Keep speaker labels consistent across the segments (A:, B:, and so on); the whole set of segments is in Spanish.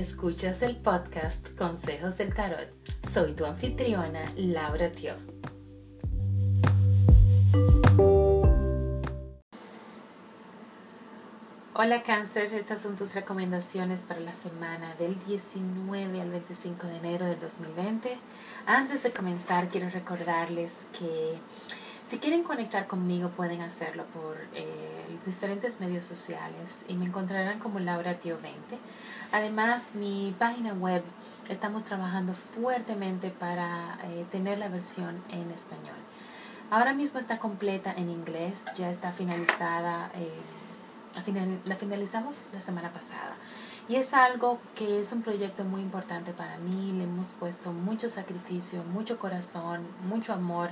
A: Escuchas el podcast Consejos del Tarot. Soy tu anfitriona, Laura Tio. Hola cáncer, estas son tus recomendaciones para la semana del 19 al 25 de enero del 2020. Antes de comenzar, quiero recordarles que si quieren conectar conmigo pueden hacerlo por eh, diferentes medios sociales y me encontrarán como Laura Tio 20. Además, mi página web estamos trabajando fuertemente para eh, tener la versión en español. Ahora mismo está completa en inglés, ya está finalizada, eh, la finalizamos la semana pasada. Y es algo que es un proyecto muy importante para mí, le hemos puesto mucho sacrificio, mucho corazón, mucho amor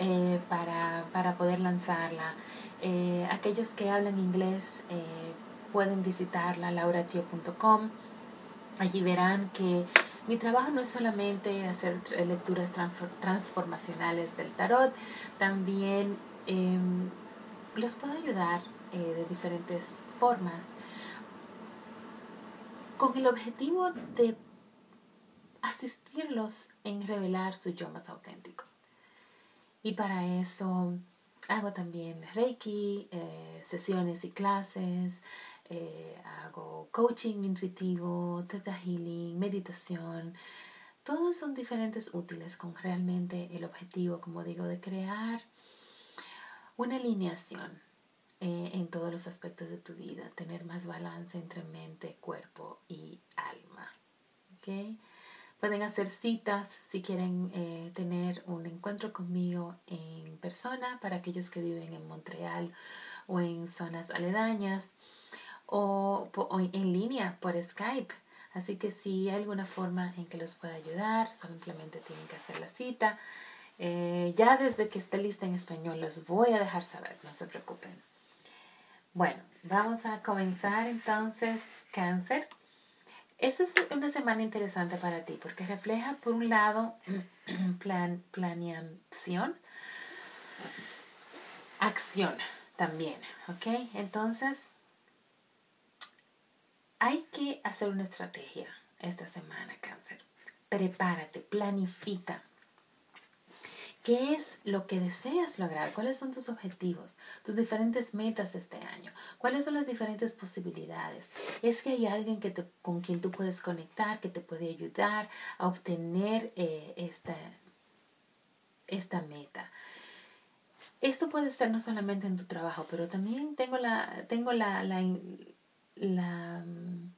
A: eh, para, para, poder lanzarla. Eh, aquellos que hablan inglés eh, pueden visitarla, lauratio.com. Allí verán que mi trabajo no es solamente hacer lecturas transformacionales del tarot, también em, los puedo ayudar de diferentes formas con el objetivo de asistirlos en revelar su yo más auténtico. Y para eso hago también Reiki, eh, sesiones y clases, eh, hago coaching intuitivo, Theta Healing, meditación. Todos son diferentes útiles con realmente el objetivo, como digo, de crear una alineación eh, en todos los aspectos de tu vida, tener más balance entre mente, cuerpo y alma. ¿okay? Pueden hacer citas si quieren eh, tener un encuentro conmigo en persona para aquellos que viven en Montreal o en zonas aledañas o, en línea por Skype. Así que si hay alguna forma en que los pueda ayudar, simplemente tienen que hacer la cita. Eh, ya desde que esté lista en español los voy a dejar saber, no se preocupen. Bueno, vamos a comenzar entonces cáncer. Esta es una semana interesante para ti porque refleja, por un lado, plan, planeación, acción también, ¿ok? Entonces, hay que hacer una estrategia esta semana, cáncer. Prepárate, planifica. ¿Qué es lo que deseas lograr? ¿Cuáles son tus objetivos? Tus diferentes metas este año. ¿Cuáles son las diferentes posibilidades? Es que hay alguien que te, con quien tú puedes conectar, que te puede ayudar a obtener eh, esta, esta meta. Esto puede ser no solamente en tu trabajo, pero también tengo la, tengo la, la mm,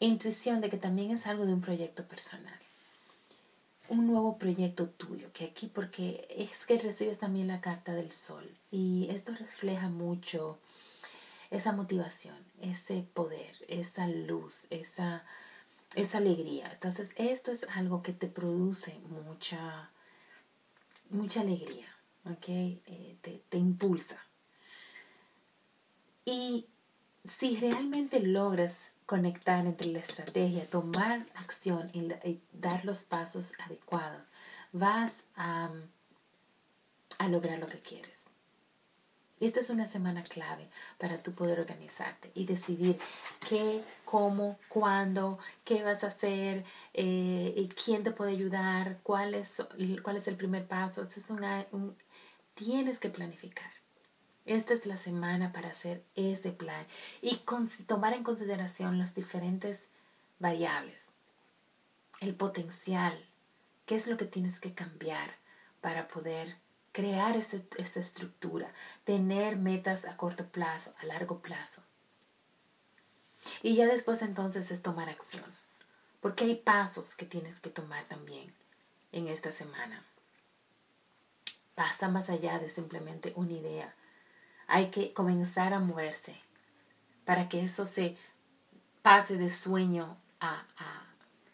A: intuición de que también es algo de un proyecto personal un nuevo proyecto tuyo, que aquí porque es que recibes también la carta del sol y esto refleja mucho esa motivación, ese poder, esa luz, esa, esa alegría. Entonces esto es algo que te produce mucha, mucha alegría, ¿ok? Eh, te, te impulsa. Y si realmente logras conectar entre la estrategia, tomar acción y, dar los pasos adecuados, vas a, a lograr lo que quieres. Esta es una semana clave para tú poder organizarte y decidir qué, cómo, cuándo, qué vas a hacer, eh, y quién te puede ayudar, cuál es, cuál es el primer paso. es un, tienes que planificar. Esta es la semana para hacer ese plan y tomar en consideración las diferentes variables, el potencial, qué es lo que tienes que cambiar para poder crear esa estructura, tener metas a corto plazo, a largo plazo. Y ya después entonces es tomar acción, porque hay pasos que tienes que tomar también en esta semana. Pasa más allá de simplemente una idea hay que comenzar a moverse para que eso se pase de sueño a,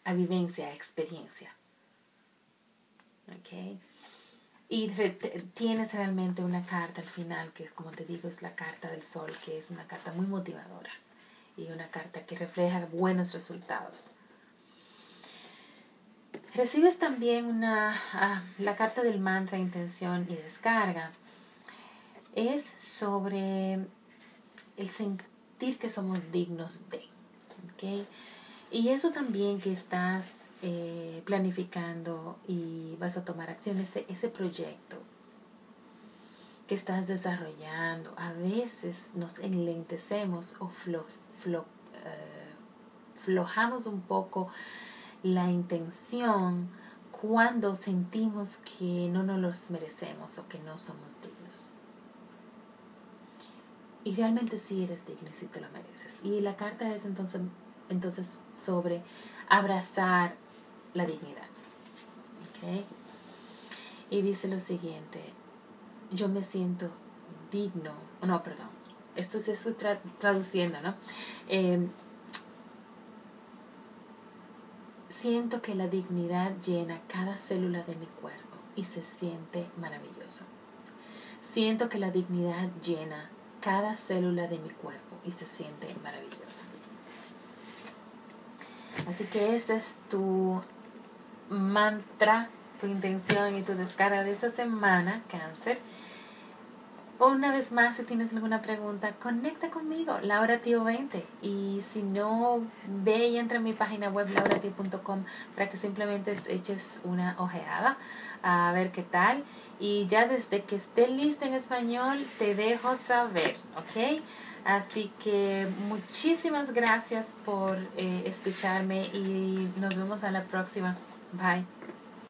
A: a, vivencia, a experiencia. ¿Okay? Y tienes realmente una carta al final, que como te digo es la carta del sol, que es una carta muy motivadora y una carta que refleja buenos resultados. Recibes también una, ah, la carta del mantra, intención y descarga es sobre el sentir que somos dignos de. Y eso también que estás eh, planificando y vas a tomar acción, ese, ese proyecto que estás desarrollando, a veces nos enlentecemos o eh, flojamos un poco la intención cuando sentimos que no nos los merecemos o que no somos dignos. Y realmente sí eres digno y sí te lo mereces. Y la carta es entonces, entonces sobre abrazar la dignidad. ¿Okay? Y dice lo siguiente, yo me siento digno, no, perdón, esto se estoy traduciendo, ¿no? Em, siento que la dignidad llena cada célula de mi cuerpo y se siente maravilloso. Siento que la dignidad llena cada célula de mi cuerpo y se siente maravilloso. Así que ese es tu mantra, tu intención y tu descarga de esa semana, cáncer. Una vez más, si tienes alguna pregunta, conecta conmigo, Laura Tío 20. Y si no, ve y entra a mi página web, lauratio.com, para que simplemente eches una ojeada a ver qué tal. Y ya desde que esté lista en español, te dejo saber, ¿ok? Así que muchísimas gracias por eh, escucharme y nos vemos a la próxima. Bye.